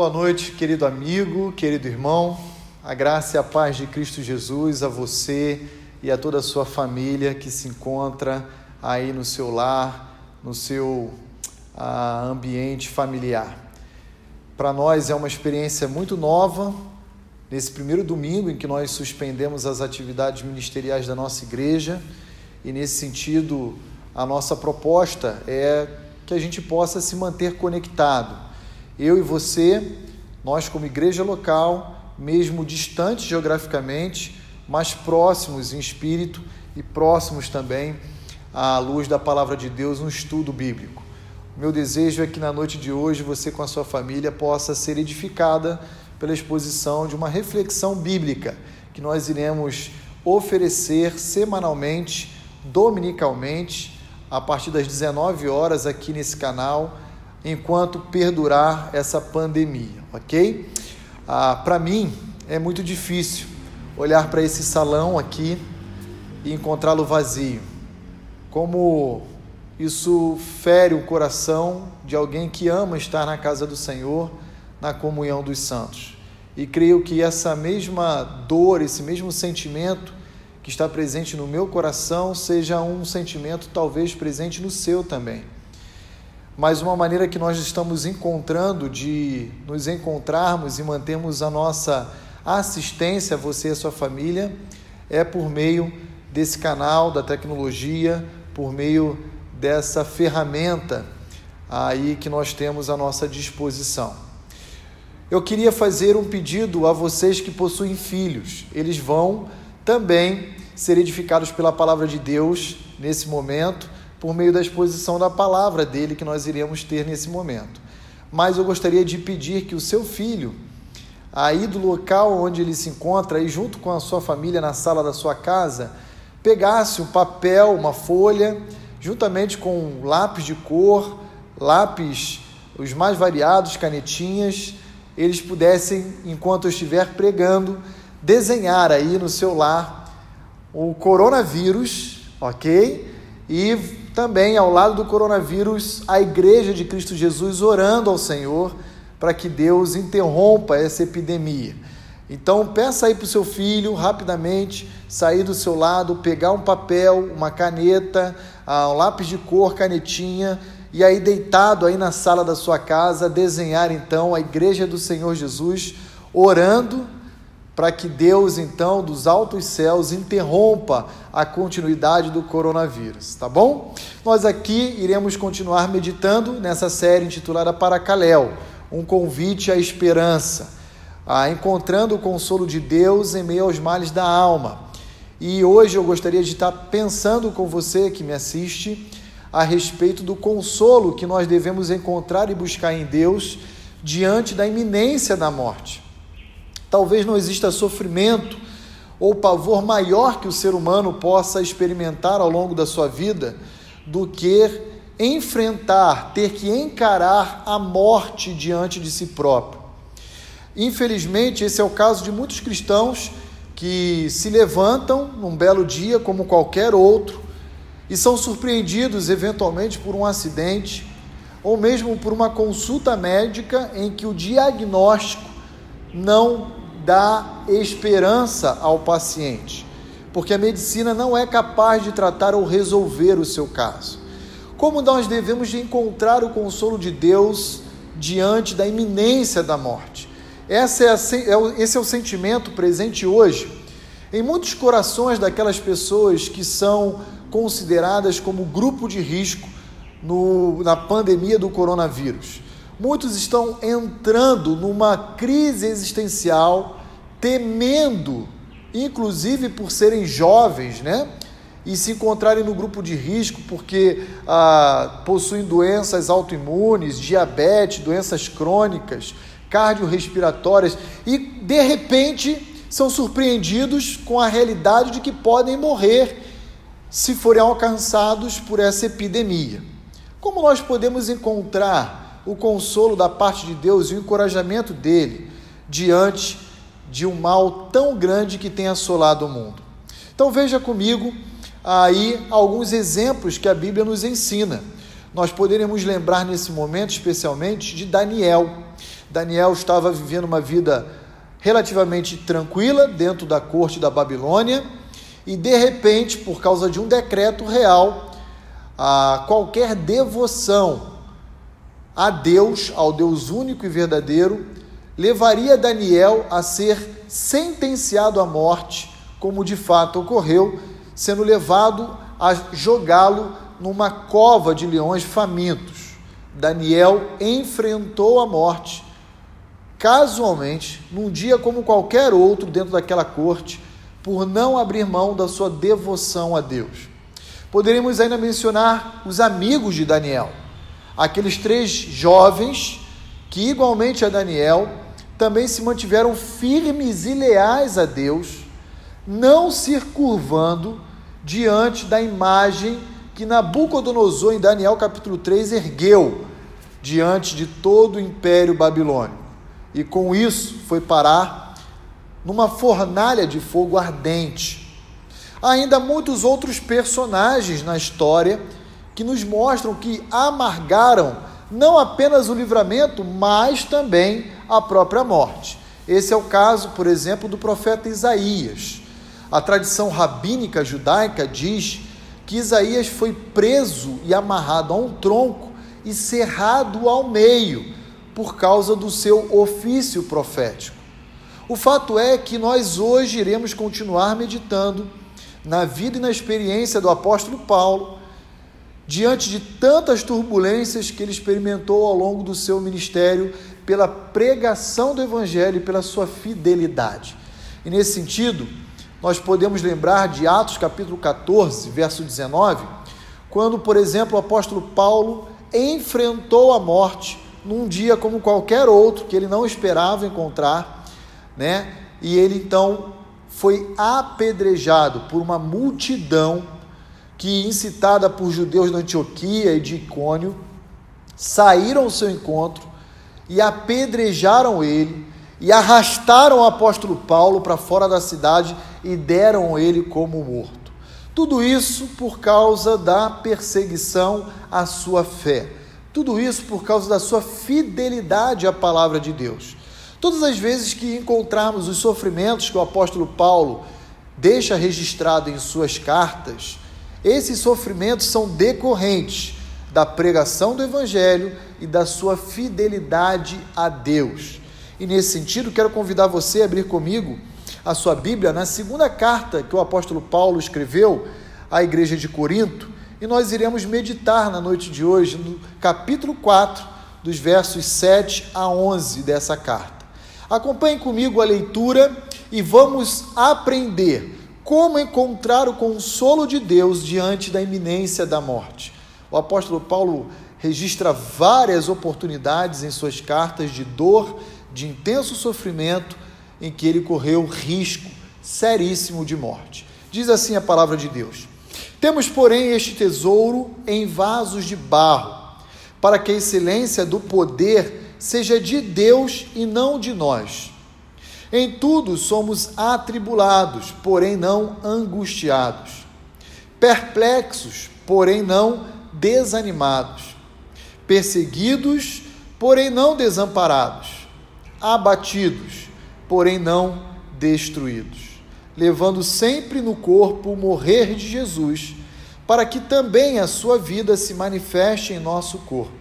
Boa noite, querido amigo, querido irmão. A graça e a paz de Cristo Jesus a você e a toda a sua família que se encontra aí no seu lar, no seu ah, ambiente familiar. Para nós é uma experiência muito nova, nesse primeiro domingo em que nós suspendemos as atividades ministeriais da nossa igreja, e nesse sentido, a nossa proposta é que a gente possa se manter conectado eu e você, nós como igreja local, mesmo distantes geograficamente, mas próximos em espírito e próximos também à luz da palavra de Deus no estudo bíblico. meu desejo é que na noite de hoje você com a sua família possa ser edificada pela exposição de uma reflexão bíblica que nós iremos oferecer semanalmente, dominicalmente, a partir das 19 horas aqui nesse canal enquanto perdurar essa pandemia, ok? Ah, para mim é muito difícil olhar para esse salão aqui e encontrá-lo vazio. Como isso fere o coração de alguém que ama estar na casa do Senhor, na comunhão dos santos. E creio que essa mesma dor, esse mesmo sentimento que está presente no meu coração, seja um sentimento talvez presente no seu também mas uma maneira que nós estamos encontrando de nos encontrarmos e mantermos a nossa assistência a você e a sua família é por meio desse canal da tecnologia, por meio dessa ferramenta aí que nós temos à nossa disposição. Eu queria fazer um pedido a vocês que possuem filhos. Eles vão também ser edificados pela palavra de Deus nesse momento por meio da exposição da palavra dele que nós iremos ter nesse momento. Mas eu gostaria de pedir que o seu filho, aí do local onde ele se encontra, aí junto com a sua família na sala da sua casa, pegasse um papel, uma folha, juntamente com um lápis de cor, lápis os mais variados, canetinhas, eles pudessem, enquanto eu estiver pregando, desenhar aí no seu lar o coronavírus, ok? E também ao lado do coronavírus, a Igreja de Cristo Jesus orando ao Senhor para que Deus interrompa essa epidemia. Então, peça aí para o seu filho rapidamente sair do seu lado, pegar um papel, uma caneta, um lápis de cor, canetinha, e aí, deitado aí na sala da sua casa, desenhar então a Igreja do Senhor Jesus, orando para que Deus, então, dos altos céus, interrompa a continuidade do coronavírus, tá bom? Nós aqui iremos continuar meditando nessa série intitulada Paracaléu, um convite à esperança, a encontrando o consolo de Deus em meio aos males da alma. E hoje eu gostaria de estar pensando com você que me assiste a respeito do consolo que nós devemos encontrar e buscar em Deus diante da iminência da morte. Talvez não exista sofrimento ou pavor maior que o ser humano possa experimentar ao longo da sua vida do que enfrentar, ter que encarar a morte diante de si próprio. Infelizmente, esse é o caso de muitos cristãos que se levantam num belo dia como qualquer outro e são surpreendidos eventualmente por um acidente ou mesmo por uma consulta médica em que o diagnóstico não dá esperança ao paciente, porque a medicina não é capaz de tratar ou resolver o seu caso. Como nós devemos de encontrar o consolo de Deus diante da iminência da morte? É a, é esse é o sentimento presente hoje em muitos corações daquelas pessoas que são consideradas como grupo de risco no, na pandemia do coronavírus. Muitos estão entrando numa crise existencial, temendo, inclusive por serem jovens, né? E se encontrarem no grupo de risco porque ah, possuem doenças autoimunes, diabetes, doenças crônicas, cardiorrespiratórias e de repente são surpreendidos com a realidade de que podem morrer se forem alcançados por essa epidemia. Como nós podemos encontrar o consolo da parte de Deus e o encorajamento dele diante de um mal tão grande que tem assolado o mundo. Então veja comigo aí alguns exemplos que a Bíblia nos ensina. Nós poderemos lembrar nesse momento especialmente de Daniel. Daniel estava vivendo uma vida relativamente tranquila dentro da corte da Babilônia e de repente, por causa de um decreto real, a qualquer devoção a Deus, ao Deus único e verdadeiro, levaria Daniel a ser sentenciado à morte, como de fato ocorreu, sendo levado a jogá-lo numa cova de leões famintos. Daniel enfrentou a morte casualmente, num dia como qualquer outro dentro daquela corte, por não abrir mão da sua devoção a Deus. Poderíamos ainda mencionar os amigos de Daniel, aqueles três jovens que, igualmente a Daniel, também se mantiveram firmes e leais a Deus, não se curvando diante da imagem que Nabucodonosor, em Daniel capítulo 3, ergueu diante de todo o império babilônico. E com isso foi parar numa fornalha de fogo ardente. Ainda muitos outros personagens na história que nos mostram que amargaram não apenas o livramento, mas também a própria morte. Esse é o caso, por exemplo, do profeta Isaías. A tradição rabínica judaica diz que Isaías foi preso e amarrado a um tronco e cerrado ao meio por causa do seu ofício profético. O fato é que nós hoje iremos continuar meditando na vida e na experiência do apóstolo Paulo, diante de tantas turbulências que ele experimentou ao longo do seu ministério, pela pregação do evangelho e pela sua fidelidade. E nesse sentido, nós podemos lembrar de Atos capítulo 14, verso 19, quando, por exemplo, o apóstolo Paulo enfrentou a morte num dia como qualquer outro que ele não esperava encontrar, né? E ele então foi apedrejado por uma multidão que, incitada por judeus da Antioquia e de Icônio, saíram ao seu encontro e apedrejaram ele e arrastaram o apóstolo Paulo para fora da cidade e deram ele como morto. Tudo isso por causa da perseguição à sua fé. Tudo isso por causa da sua fidelidade à palavra de Deus. Todas as vezes que encontrarmos os sofrimentos que o apóstolo Paulo deixa registrado em suas cartas, esses sofrimentos são decorrentes da pregação do evangelho e da sua fidelidade a Deus. E nesse sentido, quero convidar você a abrir comigo a sua Bíblia na segunda carta que o apóstolo Paulo escreveu à igreja de Corinto, e nós iremos meditar na noite de hoje no capítulo 4, dos versos 7 a 11 dessa carta. Acompanhe comigo a leitura e vamos aprender como encontrar o consolo de Deus diante da iminência da morte. O apóstolo Paulo registra várias oportunidades em suas cartas de dor, de intenso sofrimento, em que ele correu risco seríssimo de morte. Diz assim a palavra de Deus: Temos, porém, este tesouro em vasos de barro, para que a excelência do poder seja de Deus e não de nós. Em tudo somos atribulados, porém não angustiados, perplexos, porém não desanimados, perseguidos, porém não desamparados, abatidos, porém não destruídos, levando sempre no corpo o morrer de Jesus, para que também a sua vida se manifeste em nosso corpo.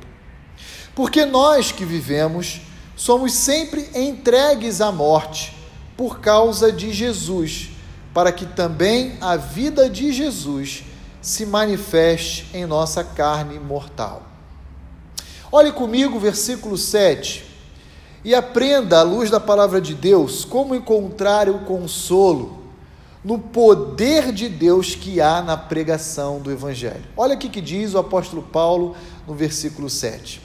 Porque nós que vivemos somos sempre entregues à morte por causa de Jesus, para que também a vida de Jesus se manifeste em nossa carne mortal. Olhe comigo o versículo 7 e aprenda, à luz da palavra de Deus, como encontrar o consolo no poder de Deus que há na pregação do Evangelho. Olha o que diz o apóstolo Paulo no versículo 7.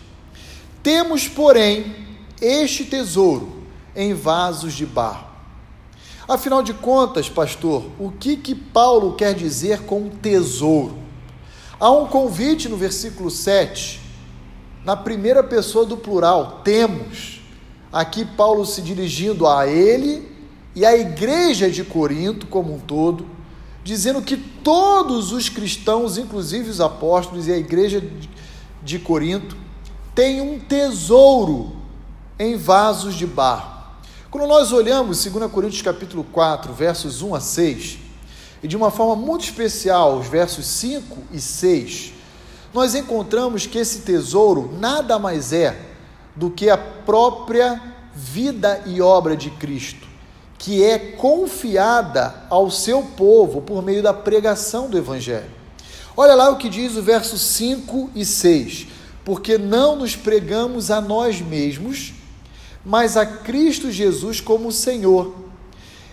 Temos, porém, este tesouro em vasos de barro. Afinal de contas, pastor, o que, que Paulo quer dizer com tesouro? Há um convite no versículo 7, na primeira pessoa do plural, temos aqui Paulo se dirigindo a ele e à igreja de Corinto como um todo, dizendo que todos os cristãos, inclusive os apóstolos e a igreja de Corinto, têm um tesouro em vasos de barro. Quando nós olhamos 2 Coríntios capítulo 4, versos 1 a 6, e de uma forma muito especial os versos 5 e 6, nós encontramos que esse tesouro nada mais é do que a própria vida e obra de Cristo, que é confiada ao seu povo por meio da pregação do Evangelho. Olha lá o que diz o verso 5 e 6: Porque não nos pregamos a nós mesmos, mas a Cristo Jesus como Senhor,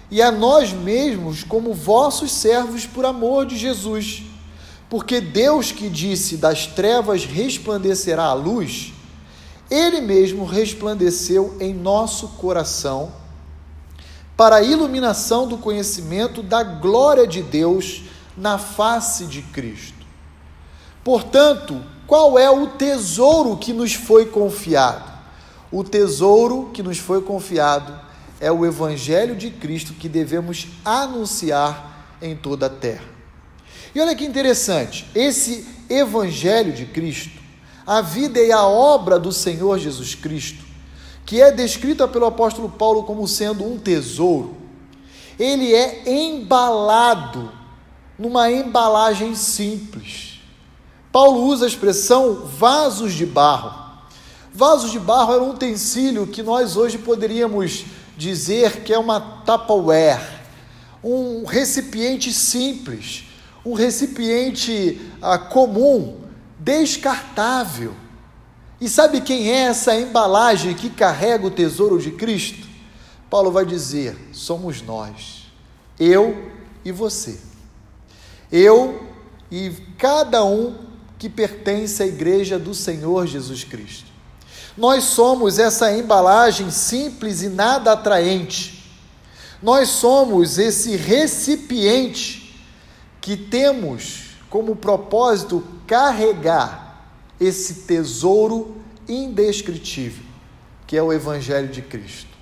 e a nós mesmos como vossos servos por amor de Jesus. Porque Deus que disse: Das trevas resplandecerá a luz, Ele mesmo resplandeceu em nosso coração, para a iluminação do conhecimento da glória de Deus na face de Cristo. Portanto, qual é o tesouro que nos foi confiado? O tesouro que nos foi confiado é o Evangelho de Cristo que devemos anunciar em toda a terra. E olha que interessante, esse Evangelho de Cristo, a vida e a obra do Senhor Jesus Cristo, que é descrita pelo apóstolo Paulo como sendo um tesouro, ele é embalado numa embalagem simples. Paulo usa a expressão vasos de barro. Vasos de barro era um utensílio que nós hoje poderíamos dizer que é uma Tupperware, um recipiente simples, um recipiente ah, comum, descartável. E sabe quem é essa embalagem que carrega o tesouro de Cristo? Paulo vai dizer: somos nós, eu e você. Eu e cada um que pertence à igreja do Senhor Jesus Cristo. Nós somos essa embalagem simples e nada atraente. Nós somos esse recipiente que temos como propósito carregar esse tesouro indescritível, que é o Evangelho de Cristo.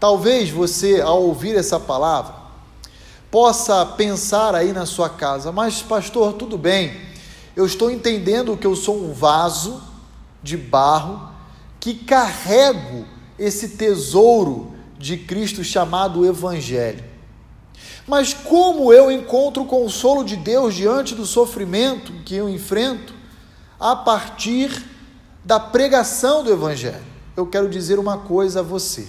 Talvez você, ao ouvir essa palavra, possa pensar aí na sua casa, mas pastor, tudo bem, eu estou entendendo que eu sou um vaso de barro que carrego esse tesouro de Cristo chamado Evangelho. Mas como eu encontro o consolo de Deus diante do sofrimento que eu enfrento a partir da pregação do Evangelho? Eu quero dizer uma coisa a você.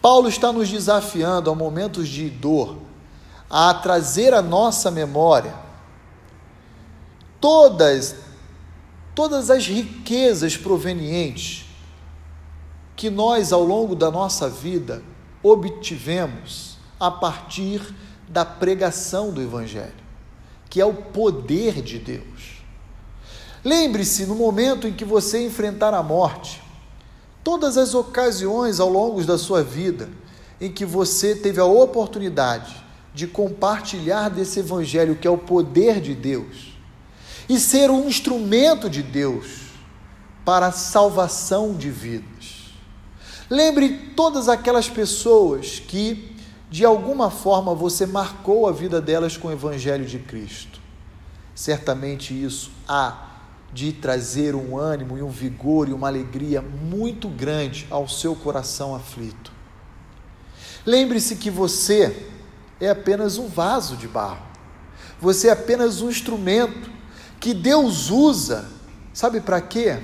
Paulo está nos desafiando a momentos de dor a trazer à nossa memória todas todas as riquezas provenientes que nós, ao longo da nossa vida, obtivemos a partir da pregação do Evangelho, que é o poder de Deus. Lembre-se, no momento em que você enfrentar a morte, todas as ocasiões ao longo da sua vida em que você teve a oportunidade de compartilhar desse Evangelho, que é o poder de Deus, e ser um instrumento de Deus para a salvação de vidas. Lembre todas aquelas pessoas que, de alguma forma, você marcou a vida delas com o Evangelho de Cristo. Certamente isso há de trazer um ânimo e um vigor e uma alegria muito grande ao seu coração aflito. Lembre-se que você é apenas um vaso de barro, você é apenas um instrumento que Deus usa, sabe para quê?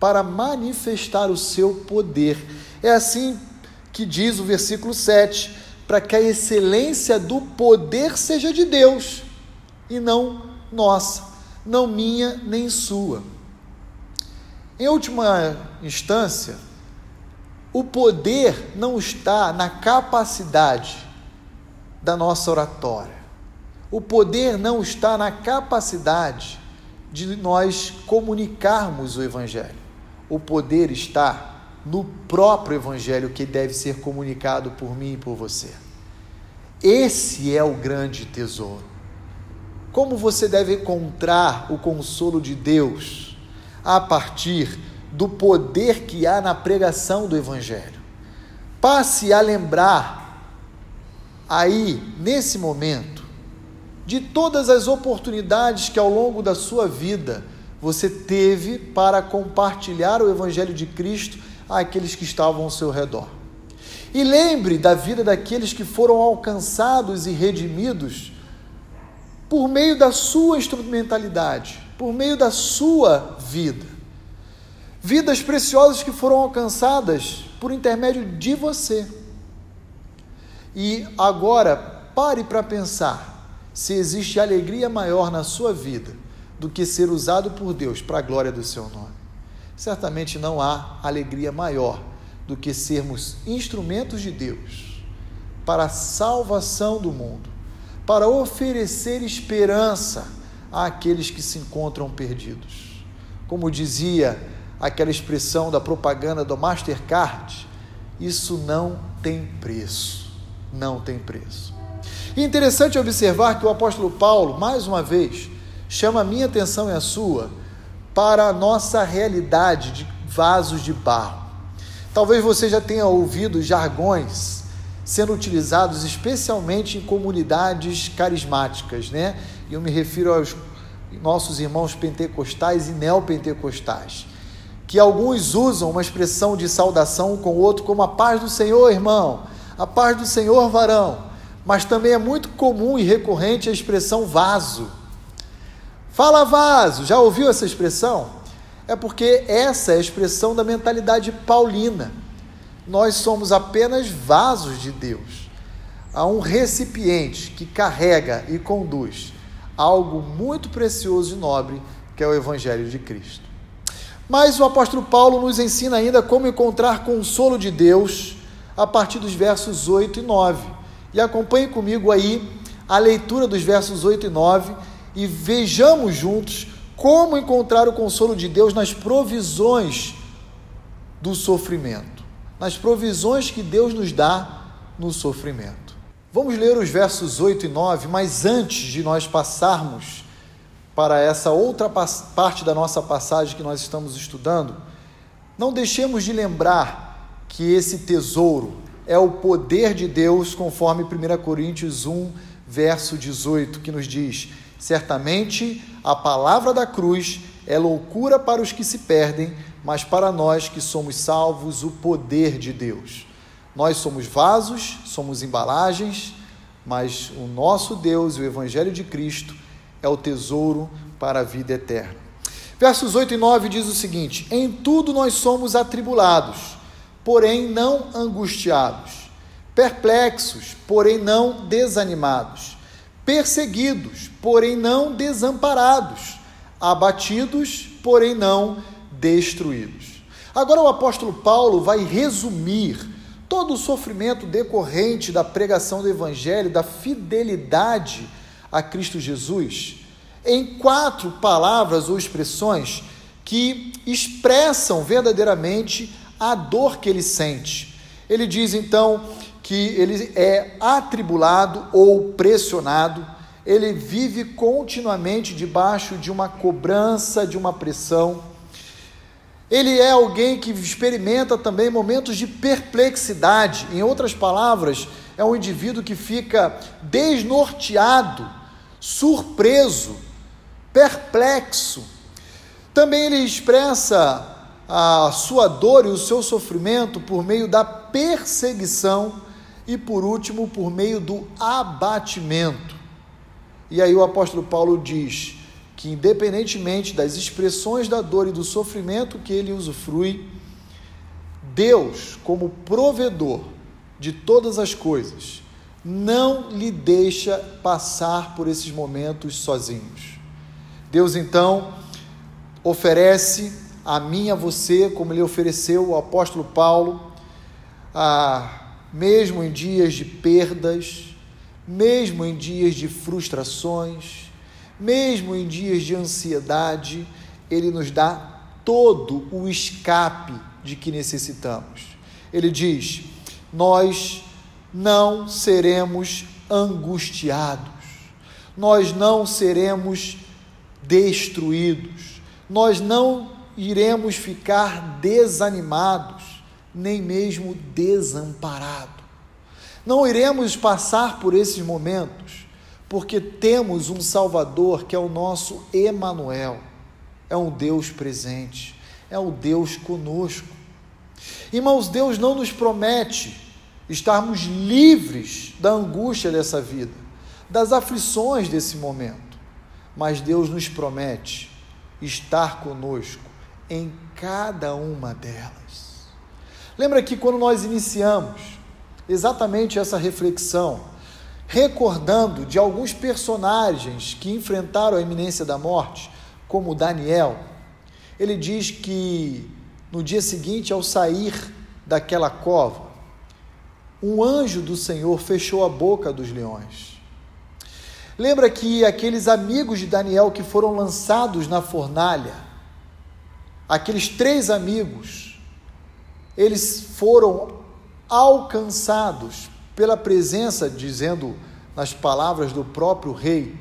Para manifestar o seu poder. É assim que diz o versículo 7, para que a excelência do poder seja de Deus e não nossa, não minha nem sua. Em última instância, o poder não está na capacidade da nossa oratória. O poder não está na capacidade de nós comunicarmos o Evangelho. O poder está no próprio Evangelho que deve ser comunicado por mim e por você. Esse é o grande tesouro. Como você deve encontrar o consolo de Deus a partir do poder que há na pregação do Evangelho? Passe a lembrar aí, nesse momento, de todas as oportunidades que ao longo da sua vida você teve para compartilhar o Evangelho de Cristo àqueles que estavam ao seu redor. E lembre da vida daqueles que foram alcançados e redimidos por meio da sua instrumentalidade, por meio da sua vida. Vidas preciosas que foram alcançadas por intermédio de você. E agora, pare para pensar se existe alegria maior na sua vida do que ser usado por Deus para a glória do seu nome. Certamente não há alegria maior do que sermos instrumentos de Deus para a salvação do mundo, para oferecer esperança àqueles que se encontram perdidos. Como dizia aquela expressão da propaganda do Mastercard, isso não tem preço. Não tem preço. E interessante observar que o apóstolo Paulo, mais uma vez, chama a minha atenção e a sua para a nossa realidade de vasos de barro. Talvez você já tenha ouvido jargões sendo utilizados especialmente em comunidades carismáticas, né? E eu me refiro aos nossos irmãos pentecostais e neopentecostais, que alguns usam uma expressão de saudação com o outro como a paz do Senhor, irmão, a paz do Senhor, varão. Mas também é muito comum e recorrente a expressão vaso. Fala vaso, já ouviu essa expressão? É porque essa é a expressão da mentalidade paulina. Nós somos apenas vasos de Deus. Há um recipiente que carrega e conduz algo muito precioso e nobre, que é o Evangelho de Cristo. Mas o apóstolo Paulo nos ensina ainda como encontrar consolo de Deus a partir dos versos 8 e 9. E acompanhe comigo aí a leitura dos versos 8 e 9 e vejamos juntos como encontrar o consolo de Deus nas provisões do sofrimento, nas provisões que Deus nos dá no sofrimento. Vamos ler os versos 8 e 9, mas antes de nós passarmos para essa outra parte da nossa passagem que nós estamos estudando, não deixemos de lembrar que esse tesouro é o poder de Deus, conforme 1 Coríntios 1, verso 18, que nos diz: Certamente a palavra da cruz é loucura para os que se perdem, mas para nós que somos salvos, o poder de Deus. Nós somos vasos, somos embalagens, mas o nosso Deus, o Evangelho de Cristo, é o tesouro para a vida eterna. Versos 8 e 9 diz o seguinte: Em tudo nós somos atribulados, porém não angustiados, perplexos, porém não desanimados perseguidos, porém não desamparados, abatidos, porém não destruídos. Agora o apóstolo Paulo vai resumir todo o sofrimento decorrente da pregação do evangelho, da fidelidade a Cristo Jesus, em quatro palavras ou expressões que expressam verdadeiramente a dor que ele sente. Ele diz então que ele é atribulado ou pressionado, ele vive continuamente debaixo de uma cobrança, de uma pressão. Ele é alguém que experimenta também momentos de perplexidade. Em outras palavras, é um indivíduo que fica desnorteado, surpreso, perplexo. Também ele expressa a sua dor e o seu sofrimento por meio da perseguição e por último, por meio do abatimento. E aí o apóstolo Paulo diz que, independentemente das expressões da dor e do sofrimento que ele usufrui, Deus, como provedor de todas as coisas, não lhe deixa passar por esses momentos sozinhos. Deus então oferece a mim, a você, como ele ofereceu ao apóstolo Paulo, a mesmo em dias de perdas, mesmo em dias de frustrações, mesmo em dias de ansiedade, Ele nos dá todo o escape de que necessitamos. Ele diz: Nós não seremos angustiados, nós não seremos destruídos, nós não iremos ficar desanimados nem mesmo desamparado. Não iremos passar por esses momentos, porque temos um Salvador que é o nosso Emanuel, é um Deus presente, é o Deus conosco. Irmãos, Deus não nos promete estarmos livres da angústia dessa vida, das aflições desse momento, mas Deus nos promete estar conosco em cada uma delas. Lembra que quando nós iniciamos exatamente essa reflexão, recordando de alguns personagens que enfrentaram a iminência da morte, como Daniel, ele diz que no dia seguinte, ao sair daquela cova, um anjo do Senhor fechou a boca dos leões. Lembra que aqueles amigos de Daniel que foram lançados na fornalha, aqueles três amigos, eles foram alcançados pela presença, dizendo nas palavras do próprio rei,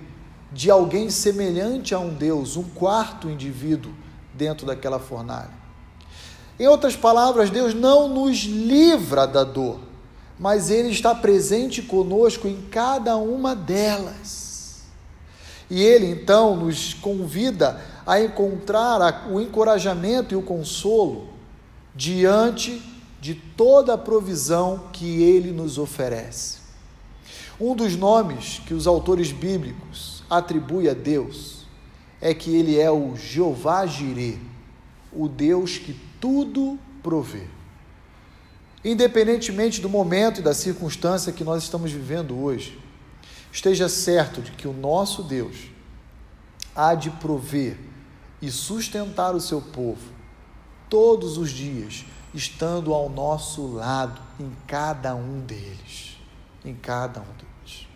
de alguém semelhante a um Deus, um quarto indivíduo dentro daquela fornalha. Em outras palavras, Deus não nos livra da dor, mas Ele está presente conosco em cada uma delas. E Ele então nos convida a encontrar o encorajamento e o consolo diante de toda a provisão que Ele nos oferece. Um dos nomes que os autores bíblicos atribuem a Deus é que Ele é o Jeová Jireh, o Deus que tudo provê. Independentemente do momento e da circunstância que nós estamos vivendo hoje, esteja certo de que o nosso Deus há de prover e sustentar o seu povo todos os dias estando ao nosso lado em cada um deles. Em cada um deles.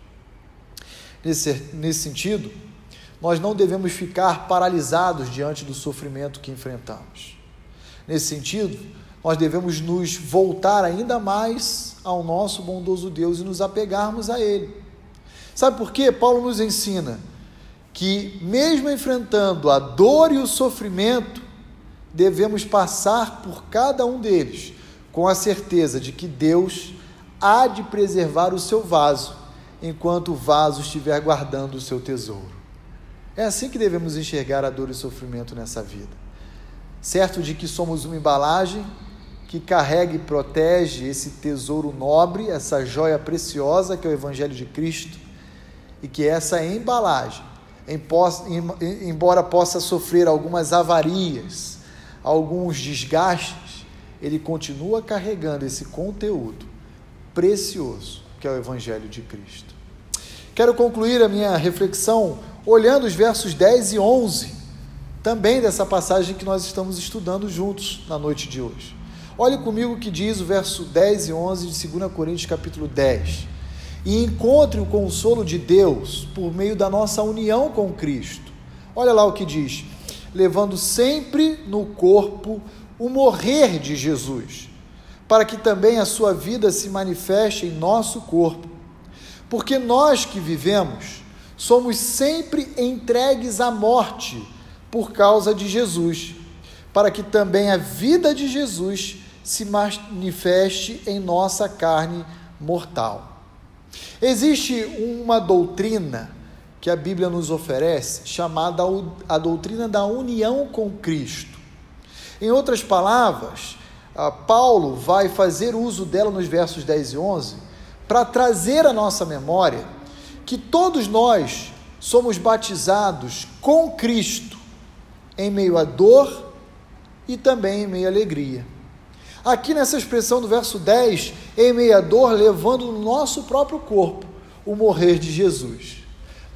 Nesse, nesse sentido, nós não devemos ficar paralisados diante do sofrimento que enfrentamos. Nesse sentido, nós devemos nos voltar ainda mais ao nosso bondoso Deus e nos apegarmos a Ele. Sabe por quê? Paulo nos ensina que, mesmo enfrentando a dor e o sofrimento, devemos passar por cada um deles com a certeza de que Deus há de preservar o seu vaso enquanto o vaso estiver guardando o seu tesouro. É assim que devemos enxergar a dor e o sofrimento nessa vida. Certo de que somos uma embalagem que carrega e protege esse tesouro nobre, essa joia preciosa que é o Evangelho de Cristo, e que essa embalagem, embora possa sofrer algumas avarias, alguns desgastes, ele continua carregando esse conteúdo precioso que é o Evangelho de Cristo. Quero concluir a minha reflexão olhando os versos 10 e 11, também dessa passagem que nós estamos estudando juntos na noite de hoje. Olhe comigo o que diz o verso 10 e 11 de 2 Coríntios capítulo 10. E encontre o consolo de Deus por meio da nossa união com Cristo. Olha lá o que diz: levando sempre no corpo o morrer de Jesus, para que também a sua vida se manifeste em nosso corpo. Porque nós que vivemos somos sempre entregues à morte por causa de Jesus, para que também a vida de Jesus se manifeste em nossa carne mortal. Existe uma doutrina que a Bíblia nos oferece, chamada a doutrina da união com Cristo. Em outras palavras, Paulo vai fazer uso dela nos versos 10 e 11 para trazer à nossa memória que todos nós somos batizados com Cristo em meio à dor e também em meio à alegria. Aqui nessa expressão do verso 10, em meio à dor, levando no nosso próprio corpo o morrer de Jesus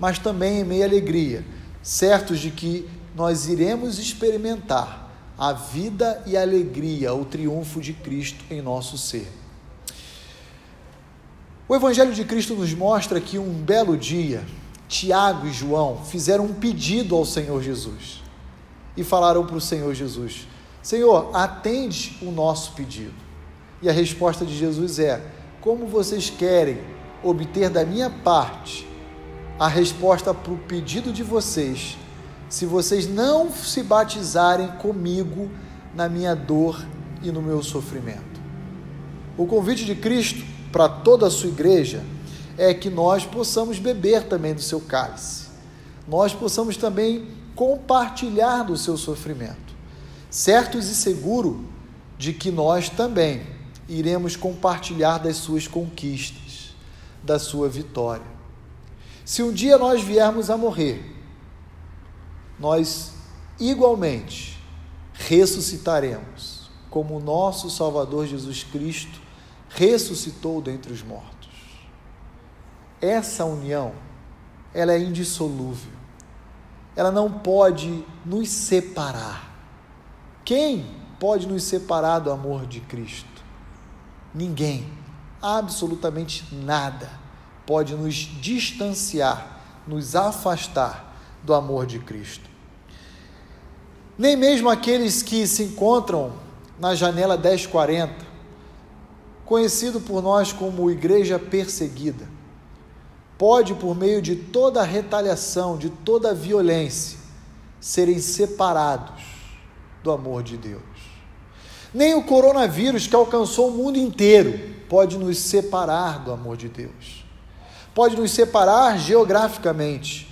mas também em meia alegria, certos de que nós iremos experimentar a vida e a alegria, o triunfo de Cristo em nosso ser. O Evangelho de Cristo nos mostra que um belo dia, Tiago e João fizeram um pedido ao Senhor Jesus e falaram para o Senhor Jesus: Senhor, atende o nosso pedido. E a resposta de Jesus é: Como vocês querem obter da minha parte a resposta para o pedido de vocês, se vocês não se batizarem comigo na minha dor e no meu sofrimento. O convite de Cristo para toda a sua igreja é que nós possamos beber também do seu cálice, nós possamos também compartilhar do seu sofrimento, certos e seguros de que nós também iremos compartilhar das suas conquistas, da sua vitória. Se um dia nós viermos a morrer, nós igualmente ressuscitaremos, como o nosso Salvador Jesus Cristo ressuscitou dentre os mortos. Essa união, ela é indissolúvel. Ela não pode nos separar. Quem pode nos separar do amor de Cristo? Ninguém, absolutamente nada pode nos distanciar, nos afastar do amor de Cristo. Nem mesmo aqueles que se encontram na janela 1040, conhecido por nós como igreja perseguida, pode, por meio de toda a retaliação, de toda a violência, serem separados do amor de Deus. Nem o coronavírus que alcançou o mundo inteiro pode nos separar do amor de Deus. Pode nos separar geograficamente,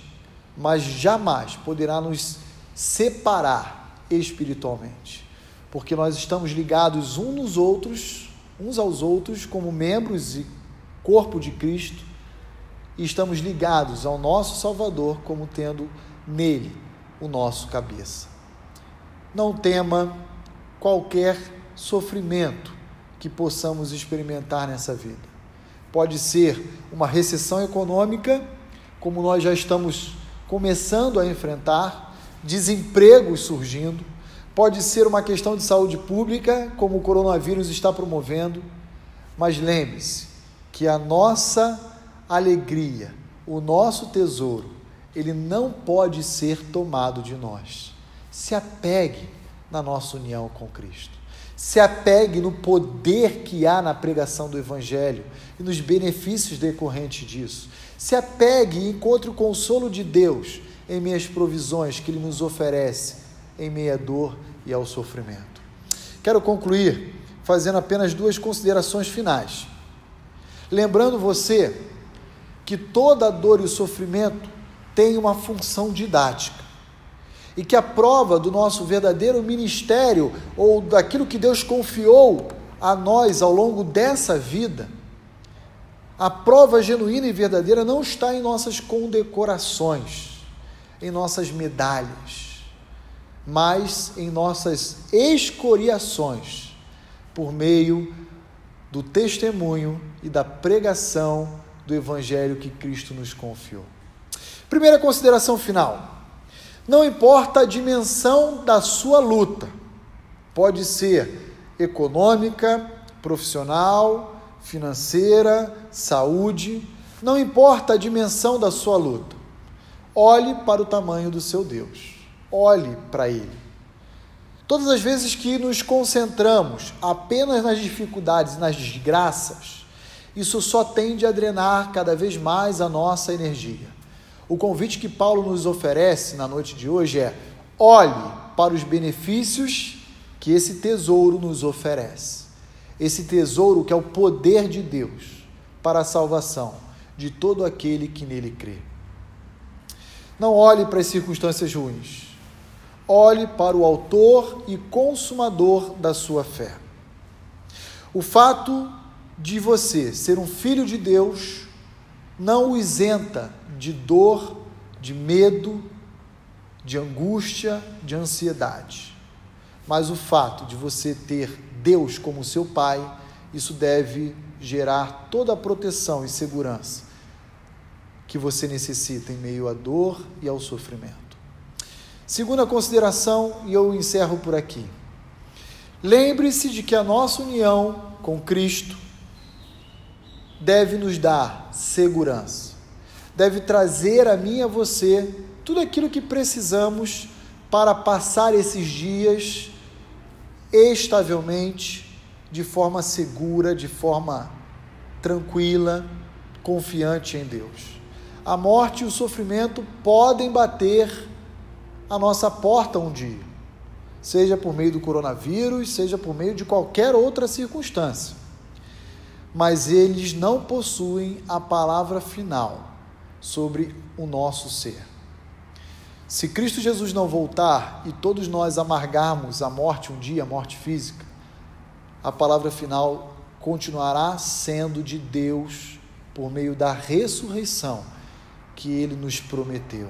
mas jamais poderá nos separar espiritualmente, porque nós estamos ligados uns nos outros, uns aos outros como membros e corpo de Cristo, e estamos ligados ao nosso Salvador como tendo nele o nosso cabeça. Não tema qualquer sofrimento que possamos experimentar nessa vida. Pode ser uma recessão econômica, como nós já estamos começando a enfrentar, desempregos surgindo, pode ser uma questão de saúde pública, como o coronavírus está promovendo, mas lembre-se que a nossa alegria, o nosso tesouro, ele não pode ser tomado de nós. Se apegue na nossa união com Cristo. Se apegue no poder que há na pregação do Evangelho e nos benefícios decorrentes disso. Se apegue e encontre o consolo de Deus em meias provisões que Ele nos oferece em meia dor e ao sofrimento. Quero concluir fazendo apenas duas considerações finais. Lembrando você que toda dor e sofrimento tem uma função didática e que a prova do nosso verdadeiro ministério ou daquilo que Deus confiou a nós ao longo dessa vida, a prova genuína e verdadeira não está em nossas condecorações, em nossas medalhas, mas em nossas escoriações, por meio do testemunho e da pregação do Evangelho que Cristo nos confiou. Primeira consideração final. Não importa a dimensão da sua luta, pode ser econômica, profissional, financeira, saúde, não importa a dimensão da sua luta. Olhe para o tamanho do seu Deus. Olhe para ele. Todas as vezes que nos concentramos apenas nas dificuldades e nas desgraças, isso só tende a drenar cada vez mais a nossa energia. O convite que Paulo nos oferece na noite de hoje é: olhe para os benefícios que esse tesouro nos oferece. Esse tesouro que é o poder de Deus para a salvação de todo aquele que nele crê. Não olhe para as circunstâncias ruins. Olhe para o autor e consumador da sua fé. O fato de você ser um filho de Deus não o isenta de dor, de medo, de angústia, de ansiedade. Mas o fato de você ter Deus como seu Pai, isso deve gerar toda a proteção e segurança que você necessita em meio à dor e ao sofrimento. Segunda consideração, e eu encerro por aqui. Lembre-se de que a nossa união com Cristo deve nos dar segurança, deve trazer a mim e a você tudo aquilo que precisamos para passar esses dias estavelmente, de forma segura, de forma tranquila, confiante em Deus. A morte e o sofrimento podem bater a nossa porta um dia, seja por meio do coronavírus, seja por meio de qualquer outra circunstância mas eles não possuem a palavra final sobre o nosso ser. Se Cristo Jesus não voltar e todos nós amargarmos a morte um dia, a morte física, a palavra final continuará sendo de Deus por meio da ressurreição que ele nos prometeu.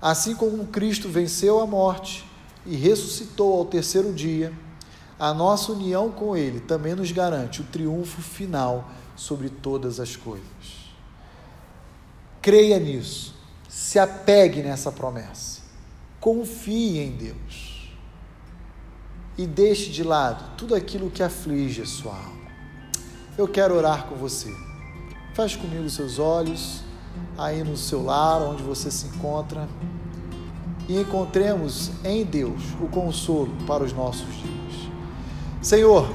Assim como Cristo venceu a morte e ressuscitou ao terceiro dia, a nossa união com Ele também nos garante o triunfo final sobre todas as coisas. Creia nisso, se apegue nessa promessa, confie em Deus e deixe de lado tudo aquilo que aflige a sua alma. Eu quero orar com você. Feche comigo seus olhos aí no seu lar, onde você se encontra, e encontremos em Deus o consolo para os nossos dias. Senhor,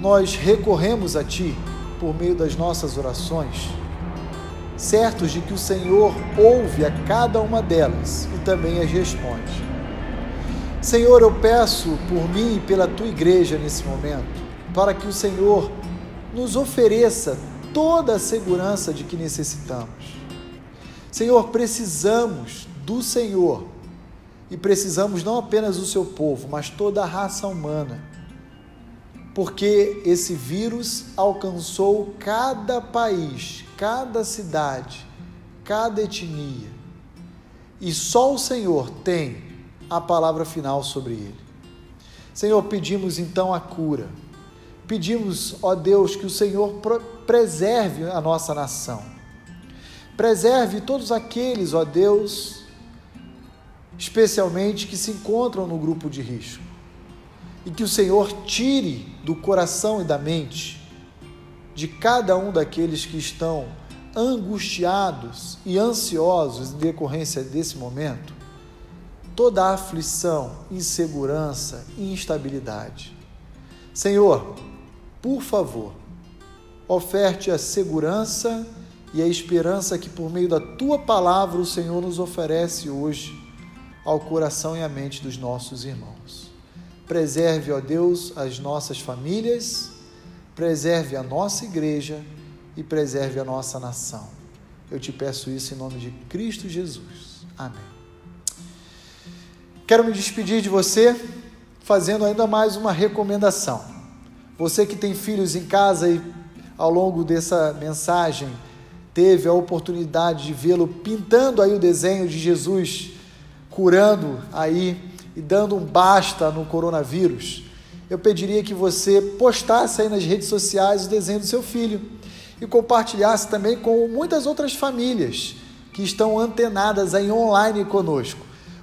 nós recorremos a Ti por meio das nossas orações, certos de que o Senhor ouve a cada uma delas e também as responde. Senhor, eu peço por mim e pela tua igreja nesse momento, para que o Senhor nos ofereça toda a segurança de que necessitamos. Senhor, precisamos do Senhor e precisamos não apenas do seu povo, mas toda a raça humana, porque esse vírus alcançou cada país, cada cidade, cada etnia, e só o Senhor tem a palavra final sobre ele. Senhor, pedimos então a cura Pedimos, ó Deus, que o Senhor preserve a nossa nação. Preserve todos aqueles, ó Deus, especialmente que se encontram no grupo de risco. E que o Senhor tire do coração e da mente de cada um daqueles que estão angustiados e ansiosos em decorrência desse momento toda a aflição, insegurança e instabilidade. Senhor, por favor, oferte a segurança e a esperança que, por meio da tua palavra, o Senhor nos oferece hoje ao coração e à mente dos nossos irmãos. Preserve, ó Deus, as nossas famílias, preserve a nossa igreja e preserve a nossa nação. Eu te peço isso em nome de Cristo Jesus. Amém. Quero me despedir de você fazendo ainda mais uma recomendação. Você que tem filhos em casa e ao longo dessa mensagem teve a oportunidade de vê-lo pintando aí o desenho de Jesus curando aí e dando um basta no coronavírus, eu pediria que você postasse aí nas redes sociais o desenho do seu filho e compartilhasse também com muitas outras famílias que estão antenadas aí online conosco.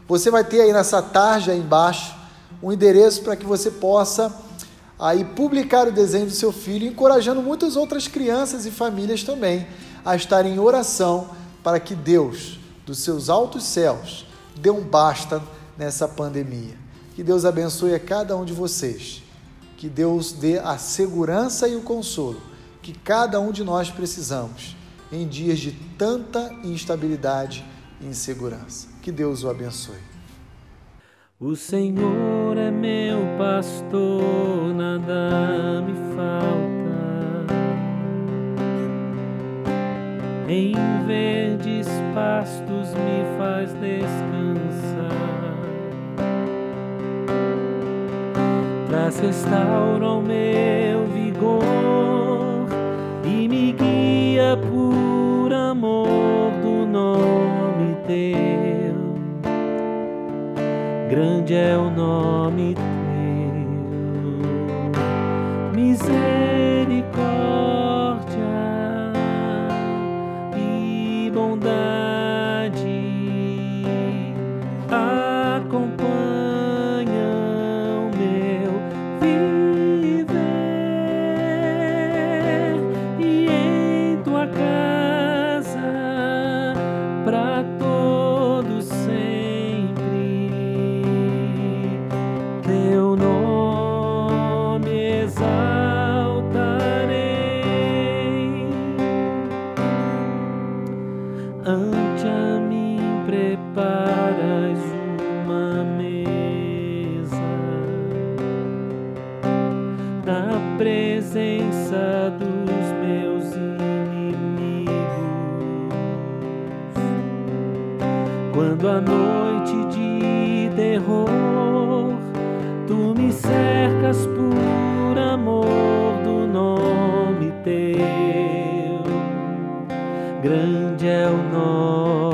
Você vai ter aí nessa tarde aí embaixo um endereço para que você possa aí publicar o desenho do seu filho, encorajando muitas outras crianças e famílias também a estarem em oração para que Deus, dos seus altos céus, dê um basta nessa pandemia. Que Deus abençoe a cada um de vocês. Que Deus dê a segurança e o consolo que cada um de nós precisamos em dias de tanta instabilidade e insegurança. Que Deus o abençoe. O Senhor é meu pastor, nada me falta. Em verdes pastos me faz descansar. Traz restaura o meu vigor e me guia por amor do nome teu. Grande é o nome teu, misericórdia Grande é o nome